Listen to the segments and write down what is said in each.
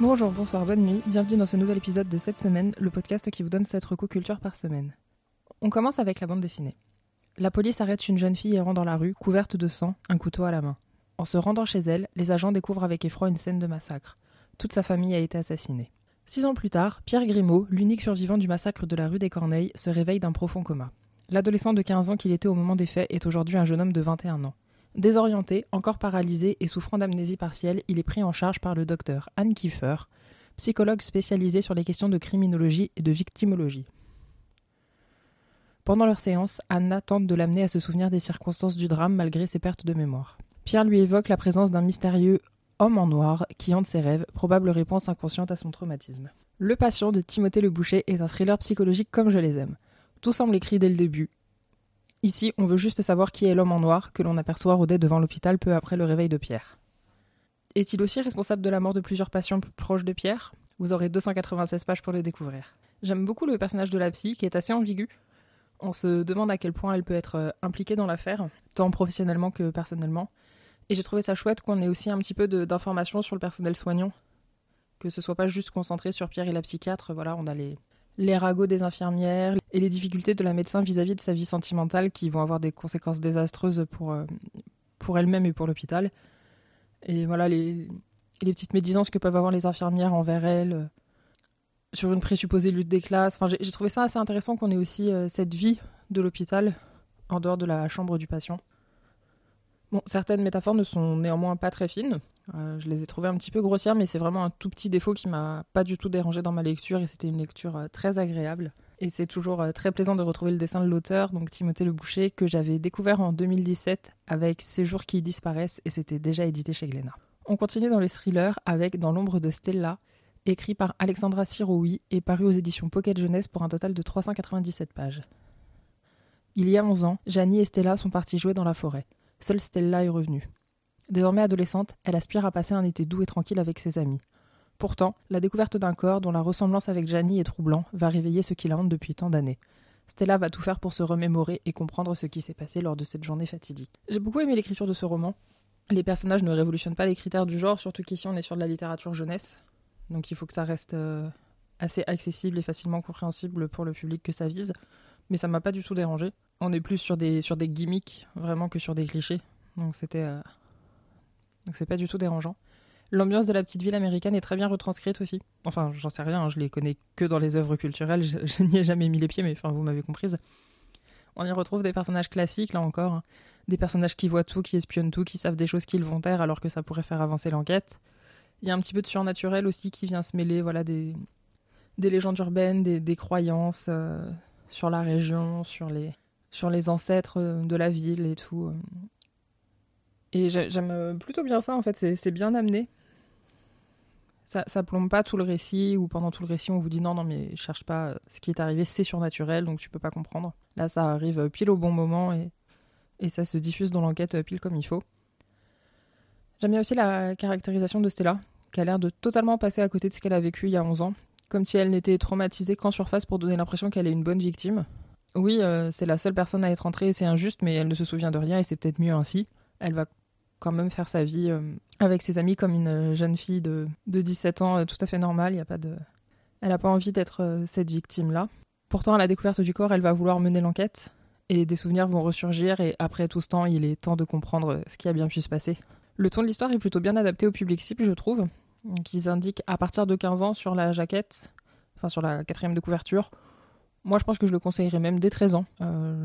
Bonjour, bonsoir, bonne nuit, bienvenue dans ce nouvel épisode de cette semaine, le podcast qui vous donne cette recoculture par semaine. On commence avec la bande dessinée. La police arrête une jeune fille errant dans la rue, couverte de sang, un couteau à la main. En se rendant chez elle, les agents découvrent avec effroi une scène de massacre. Toute sa famille a été assassinée. Six ans plus tard, Pierre Grimaud, l'unique survivant du massacre de la rue des Corneilles, se réveille d'un profond coma. L'adolescent de 15 ans qu'il était au moment des faits est aujourd'hui un jeune homme de 21 ans. Désorienté, encore paralysé et souffrant d'amnésie partielle, il est pris en charge par le docteur Anne Kiefer, psychologue spécialisé sur les questions de criminologie et de victimologie. Pendant leur séance, Anna tente de l'amener à se souvenir des circonstances du drame malgré ses pertes de mémoire. Pierre lui évoque la présence d'un mystérieux homme en noir qui hante ses rêves, probable réponse inconsciente à son traumatisme. Le patient de Timothée Le Boucher est un thriller psychologique comme je les aime. Tout semble écrit dès le début, Ici, on veut juste savoir qui est l'homme en noir que l'on aperçoit rôder devant l'hôpital peu après le réveil de Pierre. Est-il aussi responsable de la mort de plusieurs patients proches de Pierre? Vous aurez 296 pages pour le découvrir. J'aime beaucoup le personnage de la psy qui est assez ambigu. On se demande à quel point elle peut être euh, impliquée dans l'affaire, tant professionnellement que personnellement. Et j'ai trouvé ça chouette qu'on ait aussi un petit peu d'informations sur le personnel soignant. Que ce soit pas juste concentré sur Pierre et la psychiatre, voilà, on a les, les ragots des infirmières et les difficultés de la médecin vis-à-vis de sa vie sentimentale qui vont avoir des conséquences désastreuses pour, euh, pour elle-même et pour l'hôpital. Et voilà, les, les, petites médisances que peuvent avoir les infirmières envers elle euh, sur une présupposée lutte des classes. Enfin, j'ai trouvé ça assez intéressant qu'on ait aussi euh, cette vie de l'hôpital en dehors de la chambre du patient. Bon, certaines métaphores ne sont néanmoins pas très fines. Euh, je les ai trouvées un petit peu grossières, mais c'est vraiment un tout petit défaut qui m'a pas du tout dérangé dans ma lecture et c'était une lecture euh, très agréable. Et c'est toujours euh, très plaisant de retrouver le dessin de l'auteur, donc Timothée Le Boucher, que j'avais découvert en 2017 avec Ces jours qui disparaissent et c'était déjà édité chez Glénat. On continue dans le thriller avec Dans l'ombre de Stella, écrit par Alexandra Siroui et paru aux éditions Pocket Jeunesse pour un total de 397 pages. Il y a 11 ans, Janie et Stella sont partis jouer dans la forêt. Seule Stella est revenue. Désormais adolescente, elle aspire à passer un été doux et tranquille avec ses amis. Pourtant, la découverte d'un corps dont la ressemblance avec Janie est troublant va réveiller ce qui la hante depuis tant d'années. Stella va tout faire pour se remémorer et comprendre ce qui s'est passé lors de cette journée fatidique. J'ai beaucoup aimé l'écriture de ce roman. Les personnages ne révolutionnent pas les critères du genre, surtout qu'ici on est sur de la littérature jeunesse. Donc il faut que ça reste euh, assez accessible et facilement compréhensible pour le public que ça vise. Mais ça m'a pas du tout dérangé. On est plus sur des, sur des gimmicks vraiment que sur des clichés. Donc c'était euh, donc c'est pas du tout dérangeant. L'ambiance de la petite ville américaine est très bien retranscrite aussi. Enfin, j'en sais rien, hein, je les connais que dans les œuvres culturelles, je, n'y ai jamais mis les pieds, mais enfin, vous m'avez comprise. On y retrouve des personnages classiques, là encore, hein. des personnages qui voient tout, qui espionnent tout, qui savent des choses qu'ils vont taire alors que ça pourrait faire avancer l'enquête. Il y a un petit peu de surnaturel aussi qui vient se mêler, voilà, des, des légendes urbaines, des, croyances euh, sur la région, sur les, sur les ancêtres de la ville et tout. Euh. Et j'aime euh, plutôt bien ça, en fait, c'est bien amené. Ça, ça plombe pas tout le récit, ou pendant tout le récit, on vous dit non, non, mais cherche pas, euh, ce qui est arrivé, c'est surnaturel, donc tu peux pas comprendre. Là, ça arrive euh, pile au bon moment, et, et ça se diffuse dans l'enquête pile comme il faut. J'aime bien aussi la caractérisation de Stella, qui a l'air de totalement passer à côté de ce qu'elle a vécu il y a 11 ans, comme si elle n'était traumatisée qu'en surface pour donner l'impression qu'elle est une bonne victime. Oui, c'est la seule personne à être entrée, c'est injuste, mais elle ne se souvient de rien, et c'est peut-être mieux ainsi. Elle va quand même faire sa vie euh, avec ses amis comme une euh, jeune fille de, de 17 ans euh, tout à fait normale. A pas de... Elle n'a pas envie d'être cette victime-là. Pourtant, à la découverte du corps, elle va vouloir mener l'enquête et des souvenirs vont ressurgir et après tout ce temps, il est temps de comprendre ce qui a bien pu se passer. Le ton de l'histoire est plutôt bien adapté au public cible, je trouve. ils indiquent à partir de 15 ans sur la jaquette, enfin sur la quatrième de couverture. Moi, je pense que je le conseillerais même dès 13 ans.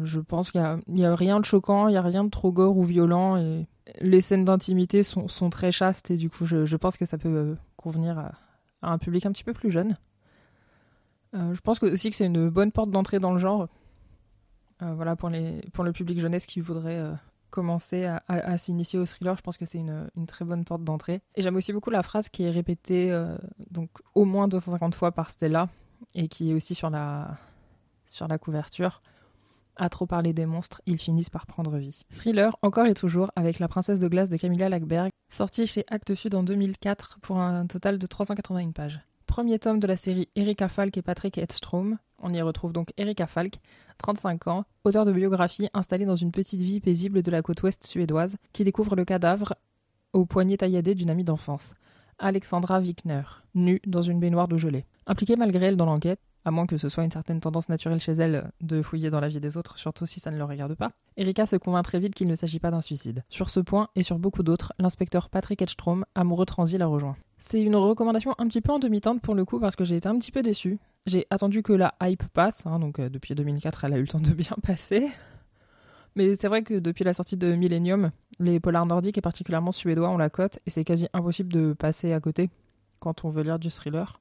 je pense qu'il n'y a, rien de choquant, il n'y a rien de trop gore ou violent et les scènes d'intimité sont, très chastes et du coup, je, pense que ça peut euh, convenir à, un public un petit peu plus jeune. Euh, je pense aussi que c'est une bonne porte d'entrée dans le genre. Euh, voilà, pour le public jeunesse qui voudrait commencer à, s'initier au thriller, je pense que c'est une, une, très bonne porte d'entrée. Et j'aime aussi beaucoup la phrase qui est répétée donc au moins 250 fois par Stella et qui est aussi sur la, sur la couverture. À trop parler des monstres, ils finissent par prendre vie. Thriller, encore et toujours, avec La princesse de glace de Camilla Lackberg, sorti chez Actes Sud en 2004 pour un total de 381 pages. Premier tome de la série Erika Falk et Patrick Edstrom. On y retrouve donc Erika Falk, 35 ans, auteur de biographie installé dans une petite vie paisible de la côte ouest suédoise, qui découvre le cadavre au poignet tailladé d'une amie d'enfance. Alexandra Wickner, nue dans une baignoire d'eau gelée. Impliquée malgré elle dans l'enquête, à moins que ce soit une certaine tendance naturelle chez elle de fouiller dans la vie des autres, surtout si ça ne le regarde pas, Erika se convainc très vite qu'il ne s'agit pas d'un suicide. Sur ce point et sur beaucoup d'autres, l'inspecteur Patrick Edstrom, amoureux transi, la rejoint. C'est une recommandation un petit peu en demi-teinte pour le coup parce que j'ai été un petit peu déçue. J'ai attendu que la hype passe, hein, donc euh, depuis 2004 elle a eu le temps de bien passer. Mais c'est vrai que depuis la sortie de Millennium, les polars nordiques et particulièrement suédois ont la cote et c'est quasi impossible de passer à côté quand on veut lire du thriller.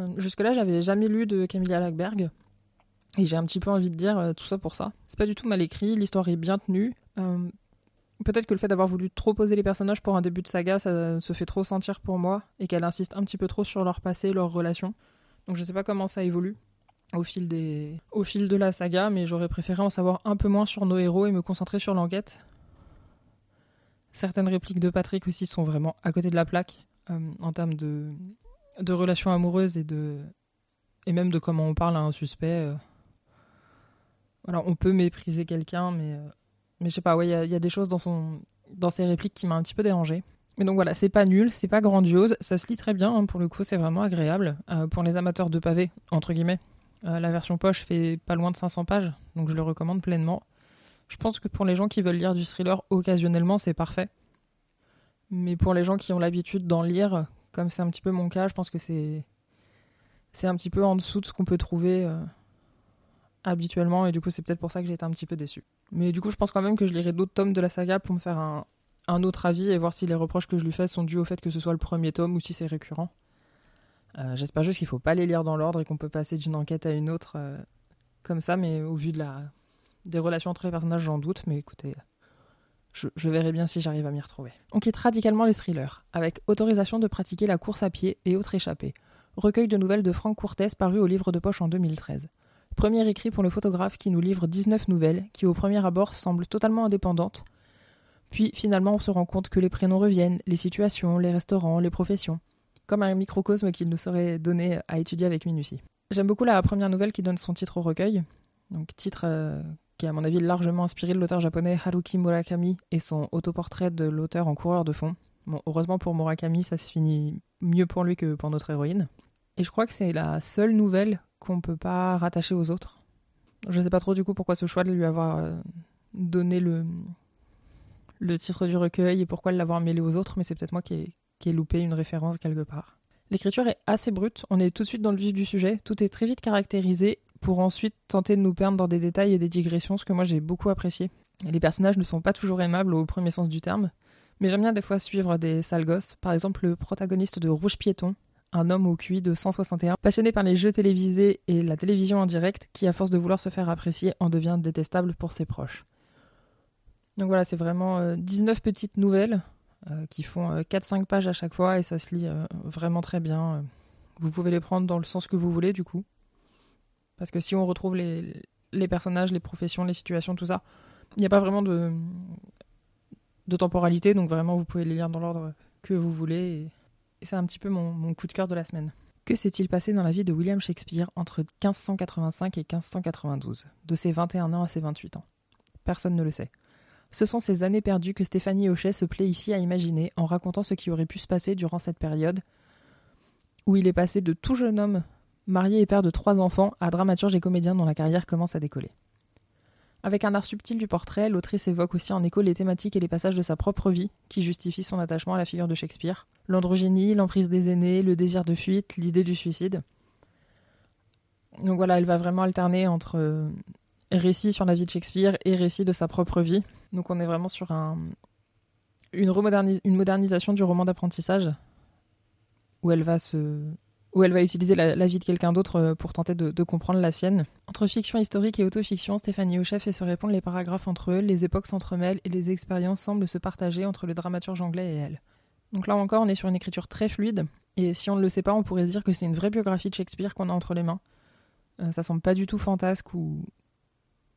Euh, jusque-là, j'avais jamais lu de Camilla Lackberg. Et j'ai un petit peu envie de dire euh, tout ça pour ça. C'est pas du tout mal écrit, l'histoire est bien tenue. Euh, peut-être que le fait d'avoir voulu trop poser les personnages pour un début de saga, ça se fait trop sentir pour moi, et qu'elle insiste un petit peu trop sur leur passé, leurs relations. Donc je sais pas comment ça évolue au fil, des... au fil de la saga, mais j'aurais préféré en savoir un peu moins sur nos héros et me concentrer sur l'enquête. Certaines répliques de Patrick aussi sont vraiment à côté de la plaque en termes de, de relations amoureuses et de et même de comment on parle à un suspect. Euh. On peut mépriser quelqu'un, mais euh, mais je sais pas, il y, a des choses dans son dans ses répliques qui m'a un petit peu dérangé. Mais donc voilà, c'est pas nul, c'est pas grandiose, ça se lit très bien, hein, pour le coup c'est vraiment agréable. Euh, pour les amateurs de pavés, entre guillemets, la version poche fait pas loin de 500 pages, donc je le recommande pleinement. Je pense que pour les gens qui veulent lire du thriller occasionnellement, c'est parfait. Mais pour les gens qui ont l'habitude d'en lire, comme c'est un petit peu mon cas, je pense que c'est c'est un petit peu en dessous de ce qu'on peut trouver euh, habituellement et du coup c'est peut-être pour ça que j'ai été un petit peu déçu. Mais du coup je pense quand même que je lirai d'autres tomes de la saga pour me faire un, un, autre avis et voir si les reproches que je lui fais sont dus au fait que ce soit le premier tome ou si c'est récurrent. Euh, j'espère juste qu'il faut pas les lire dans l'ordre et qu'on peut passer d'une enquête à une autre euh, comme ça, mais au vu de la des relations entre les personnages j'en doute, mais écoutez, je, verrai bien si j'arrive à m'y retrouver. On quitte radicalement les thrillers, avec autorisation de pratiquer la course à pied et autres échappées. Recueil de nouvelles de Franck Courtès paru au livre de poche en 2013. Premier écrit pour le photographe qui nous livre 19 nouvelles, qui au premier abord semblent totalement indépendantes. Puis finalement on se rend compte que les prénoms reviennent, les situations, les restaurants, les professions. Comme un microcosme qu'il nous serait donné à étudier avec minutie. J'aime beaucoup la première nouvelle qui donne son titre au recueil. Donc titre euh, qui à mon avis largement inspiré de l'auteur japonais Haruki Murakami et son autoportrait de l'auteur en coureur de fond. Heureusement pour Murakami, ça se finit mieux pour lui que pour notre héroïne. Et je crois que c'est la seule nouvelle qu'on peut pas rattacher aux autres. Je sais pas trop du coup pourquoi ce choix de lui avoir euh, donné le, le titre du recueil et pourquoi l'avoir mêlé aux autres, mais c'est peut-être moi qui ai, qui ai loupé une référence quelque part. L'écriture est assez brute, on est tout de suite dans le vif du sujet, tout est très vite caractérisé pour ensuite tenter de nous perdre dans des détails et des digressions, ce que moi j'ai beaucoup apprécié. Les personnages ne sont pas toujours aimables au premier sens du terme, mais j'aime bien des fois suivre des sales gosses. Par exemple, le protagoniste de Rouge Piéton, un homme au QI de 161, passionné par les jeux télévisés et la télévision en direct, qui à force de vouloir se faire apprécier en devient détestable pour ses proches. Donc voilà, c'est vraiment 19 euh, petites nouvelles euh, qui font 4-5 euh, pages à chaque fois et ça se lit vraiment très bien. Vous pouvez les prendre dans le sens que vous voulez du coup. Parce que si on retrouve les, personnages, les professions, les situations, tout ça, il n'y a pas vraiment de, temporalité, donc vraiment vous pouvez les lire dans l'ordre que vous voulez. Et, c'est un petit peu mon, mon, coup de cœur de la semaine. Que s'est-il passé dans la vie de William Shakespeare entre 1585 et 1592, de ses 21 ans à ses 28 ans Personne ne le sait. Ce sont ces années perdues que Stéphanie Hochet se plaît ici à imaginer en racontant ce qui aurait pu se passer durant cette période, où il est passé de tout jeune homme marié et père de trois enfants, à dramaturge et comédien dont la carrière commence à décoller. Avec un art subtil du portrait, l'autrice évoque aussi en écho les thématiques et les passages de sa propre vie qui justifient son attachement à la figure de Shakespeare. L'androgynie, l'emprise des aînés, le désir de fuite, l'idée du suicide. Donc voilà, elle va vraiment alterner entre euh, récits sur la vie de Shakespeare et récits de sa propre vie. Donc on est vraiment sur un, une, une modernisation du roman d'apprentissage où elle va se où elle va utiliser la, vie de quelqu'un d'autre euh, pour tenter de, comprendre la sienne. Entre fiction historique et autofiction, Stéphanie Houchef fait se répondre les paragraphes entre eux, les époques s'entremêlent et les expériences semblent se partager entre le dramaturge anglais et elle. Donc là encore, on est sur une écriture très fluide, et si on ne le sait pas, on pourrait se dire que c'est une vraie biographie de Shakespeare qu'on a entre les mains. Euh, ça semble pas du tout fantasque ou,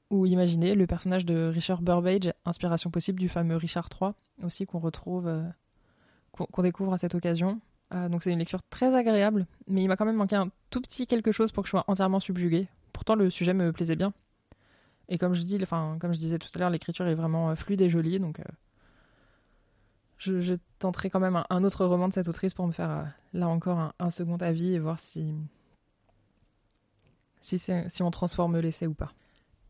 ou imaginé. Le personnage de Richard Burbage, inspiration possible du fameux Richard III, aussi qu'on retrouve, euh, qu'on découvre à cette occasion. Euh, donc c'est une lecture très agréable, mais il m'a quand même manqué un tout petit quelque chose pour que je sois entièrement subjuguée. Pourtant le sujet me plaisait bien. Et comme je dis, comme je disais tout à l'heure, l'écriture est vraiment euh, fluide et jolie, donc euh, je, tenterai quand même un, autre roman de cette autrice pour me faire là encore un, second avis et voir si si, si on transforme l'essai ou pas.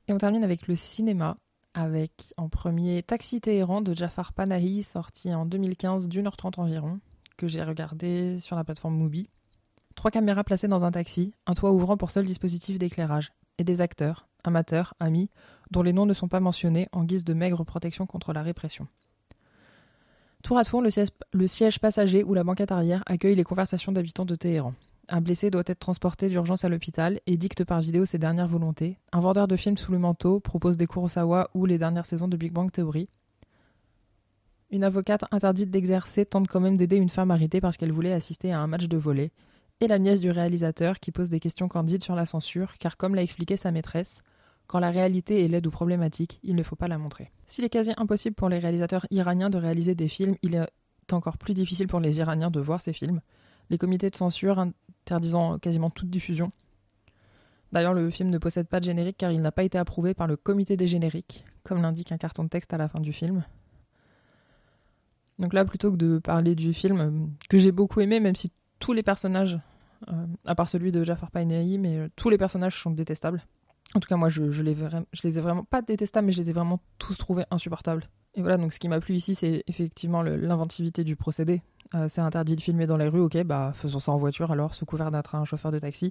Et on termine avec le cinéma, avec en premier Taxi Téhéran de Jafar Panahi, sorti en 2015 d'une heure trente environ, que j'ai regardé sur la plateforme Mubi. Trois caméras placées dans un taxi, un toit ouvrant pour seul dispositif d'éclairage, et des acteurs, amateurs, amis, dont les noms ne sont pas mentionnés en guise de maigre protection contre la répression. Tour à tour, le siège, passager ou la banquette arrière accueille les conversations d'habitants de Téhéran. Un blessé doit être transporté d'urgence à l'hôpital et dicte par vidéo ses dernières volontés. Un vendeur de films sous le manteau propose des Kurosawa ou les dernières saisons de Big Bang Theory. Une avocate interdite d'exercer tente quand même d'aider une femme arrêtée parce qu'elle voulait assister à un match de volley. Et la nièce du réalisateur qui pose des questions candides sur la censure, car comme l'a expliqué sa maîtresse, quand la réalité est laide ou problématique, il ne faut pas la montrer. S'il est quasi impossible pour les réalisateurs iraniens de réaliser des films, il est encore plus difficile pour les Iraniens de voir ces films. Les comités de censure interdisant quasiment toute diffusion. D'ailleurs, le film ne possède pas de générique car il n'a pas été approuvé par le comité des génériques, comme l'indique un carton de texte à la fin du film. Donc là, plutôt que de parler du film euh, que j'ai beaucoup aimé, même si tous les personnages, euh, à part celui de Jafar Panahi, mais euh, tous les personnages sont détestables. En tout cas, moi, je, les, ai vraiment pas détestables, mais je les ai vraiment tous trouvés insupportables. Et voilà, donc ce qui m'a plu ici, c'est effectivement l'inventivité du procédé. C'est interdit de filmer dans les rues, ok, bah faisons ça en voiture alors, sous couvert d'être un chauffeur de taxi,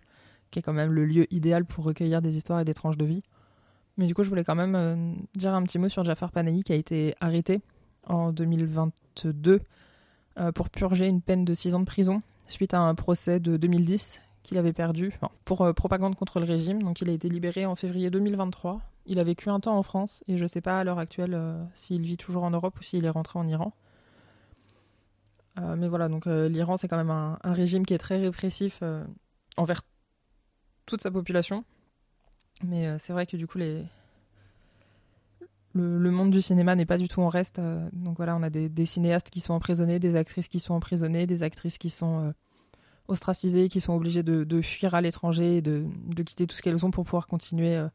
qui est quand même le lieu idéal pour recueillir des histoires et des tranches de vie. Mais du coup, je voulais quand même dire un petit mot sur Jafar Panahi qui a été arrêté en 2020, euh, pour purger une peine de 6 ans de prison suite à un procès de 2010 qu'il avait perdu pour euh, propagande contre le régime. Donc il a été libéré en février 2023. Il a vécu un temps en France et je ne sais pas à l'heure actuelle euh, s'il vit toujours en Europe ou s'il est rentré en Iran. Mais voilà, donc l'Iran, c'est quand même un, régime qui est très répressif envers toute sa population. Mais c'est vrai que du coup, les, le, monde du cinéma n'est pas du tout en reste. donc voilà, on a des, cinéastes qui sont emprisonnés, des actrices qui sont emprisonnées, des actrices qui sont ostracisées, qui sont obligées de, fuir à l'étranger, de, de quitter tout ce qu'elles ont pour pouvoir continuer euh,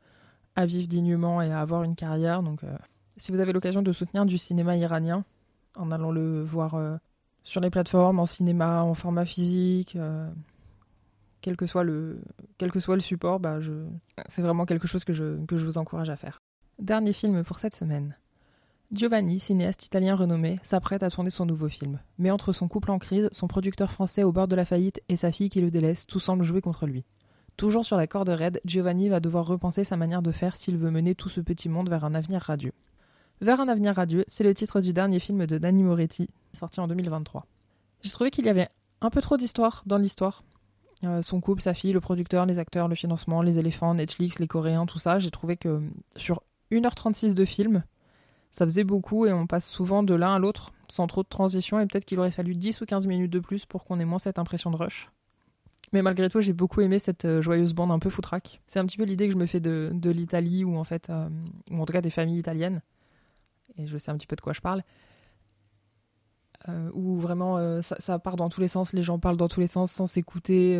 à vivre dignement et à avoir une carrière. Donc, euh, si vous avez l'occasion de soutenir du cinéma iranien, en allant le voir euh, sur les plateformes, en cinéma, en format physique, quel, que soit le, support, bah c'est vraiment quelque chose que je vous encourage à faire. Dernier film pour cette semaine. Giovanni, cinéaste italien renommé, s'apprête à tourner son nouveau film. Mais entre son couple en crise, son producteur français au bord de la faillite et sa fille qui le délaisse, tout semble jouer contre lui. Toujours sur la corde raide, Giovanni va devoir repenser sa manière de faire s'il veut mener tout ce petit monde vers un avenir radieux. Vers un avenir radieux, c'est le titre du dernier film de Danny Moretti, sorti en 2023. J'ai trouvé qu'il y avait un peu trop d'histoire dans l'histoire. Euh, son couple, sa fille, le producteur, les acteurs, le financement, les éléphants, Netflix, les Coréens, tout ça. J'ai trouvé que sur 1h36 de film, ça faisait beaucoup et on passe souvent de l'un à l'autre sans trop de transition et peut-être qu'il aurait fallu 10 ou 15 minutes de plus pour qu'on ait moins cette impression de rush. Mais malgré tout, j'ai beaucoup aimé cette euh, joyeuse bande un peu foutraque. C'est un petit peu l'idée que je me fais de, l'Italie ou en fait, euh, ou en tout cas des familles italiennes. Et je sais un petit peu de quoi je parle. Euh, où vraiment ça, part dans tous les sens, les gens parlent dans tous les sens sans s'écouter,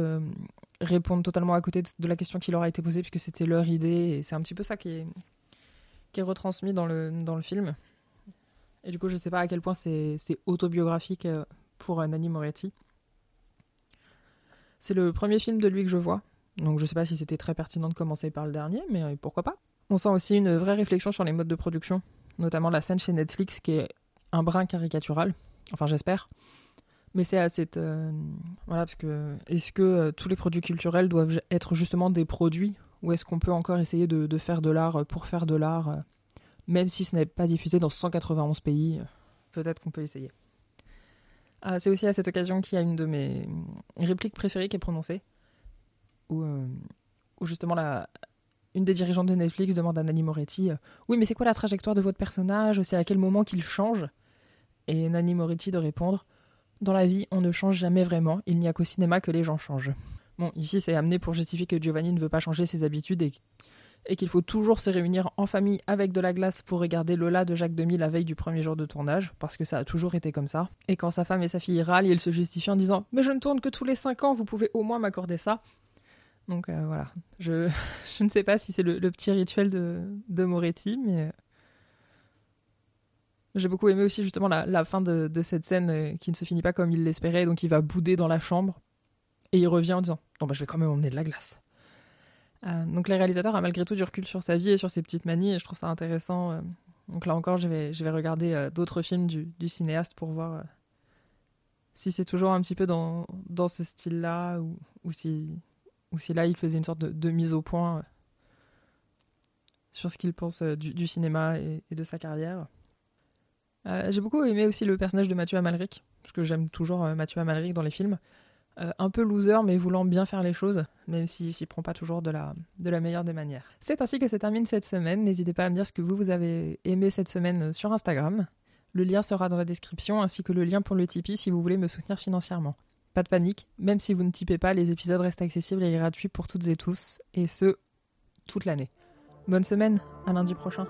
répondent totalement à côté de, de, la question qui leur a été posée puisque c'était leur idée. Et c'est un petit peu ça qui est, qui est retransmis dans le, dans le film. Et du coup, je sais pas à quel point c'est autobiographique euh, pour Nanni Moretti. C'est le premier film de lui que je vois, donc je sais pas si c'était très pertinent de commencer par le dernier, mais euh, pourquoi pas. On sent aussi une vraie réflexion sur les modes de production, notamment la scène chez Netflix qui est un brin caricatural, enfin j'espère. Mais c'est cette. Euh, voilà, parce que. Est-ce que tous les produits culturels doivent être justement des produits ou est-ce qu'on peut encore essayer de, faire de l'art pour faire de l'art, euh, même si ce n'est pas diffusé dans 191 pays Peut-être qu'on peut essayer. Ah, c'est aussi à cette occasion qu'il y a une de mes répliques préférées qui est prononcée, où, euh, justement la, une des dirigeantes de Netflix demande à Nanny Moretti euh, Oui, mais c'est quoi la trajectoire de votre personnage? C'est à quel moment qu'il change? Et Nanny Moretti de répondre Dans la vie, on ne change jamais vraiment, il n'y a qu'au cinéma que les gens changent. Bon, ici, c'est amené pour justifier que Giovanni ne veut pas changer ses habitudes et, qu'il faut toujours se réunir en famille avec de la glace pour regarder Lola de Jacques Demy la veille du premier jour de tournage, parce que ça a toujours été comme ça. Et quand sa femme et sa fille râlent, il se justifie en disant Mais je ne tourne que tous les 5 ans, vous pouvez au moins m'accorder ça. Donc euh, voilà, je, ne sais pas si c'est le, petit rituel de, de Moretti, mais. J'ai beaucoup aimé aussi justement la, fin de, cette scène euh, qui ne se finit pas comme il l'espérait, donc il va bouder dans la chambre et il revient en disant Non, bah, je vais quand même emmener de la glace. Euh, donc les réalisateurs a malgré tout du recul sur sa vie et sur ses petites manies et je trouve ça intéressant. Euh. donc là encore, je vais, je vais regarder d'autres films du, cinéaste pour voir si c'est toujours un petit peu dans, dans ce style-là ou, ou, si, ou si là il faisait une sorte de, mise au point sur ce qu'il pense du, cinéma et de sa carrière. Euh, j'ai beaucoup aimé aussi le personnage de Mathieu Amalric, parce que j'aime toujours euh, Mathieu Amalric dans les films. Euh, un peu loser, mais voulant bien faire les choses, même s'il s'y prend pas toujours de la, meilleure des manières. C'est ainsi que se termine cette semaine. N'hésitez pas à me dire ce que vous, vous avez aimé cette semaine sur Instagram. Le lien sera dans la description, ainsi que le lien pour le Tipeee si vous voulez me soutenir financièrement. Pas de panique, même si vous ne typez pas, les épisodes restent accessibles et gratuits pour toutes et tous, et ce, toute l'année. Bonne semaine, à lundi prochain.